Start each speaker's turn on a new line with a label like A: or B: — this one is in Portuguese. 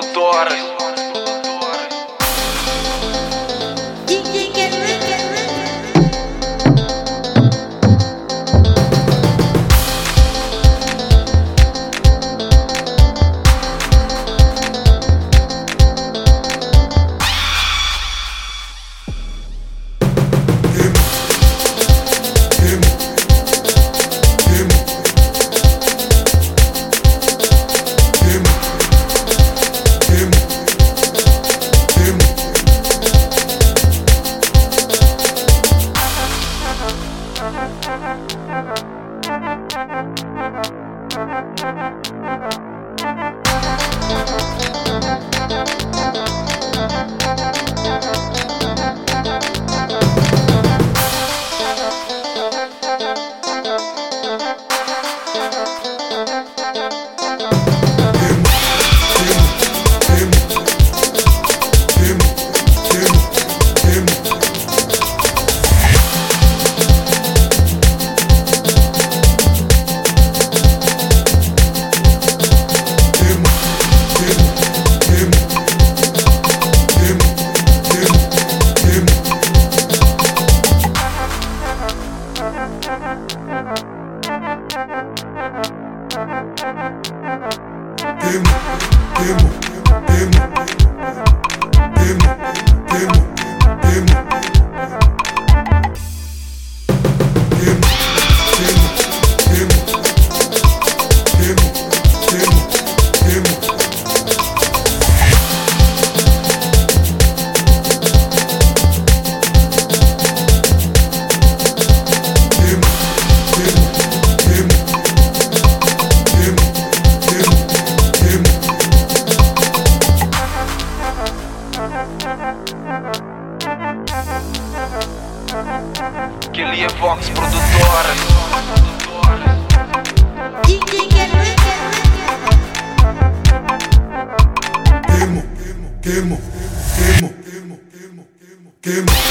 A: produtoras.
B: Thank you. demo, demo, demo, demo.
A: Que ele é Vox produtora.
B: Queimo, queimo, queimo, queimo, queimo, queimo, queimo.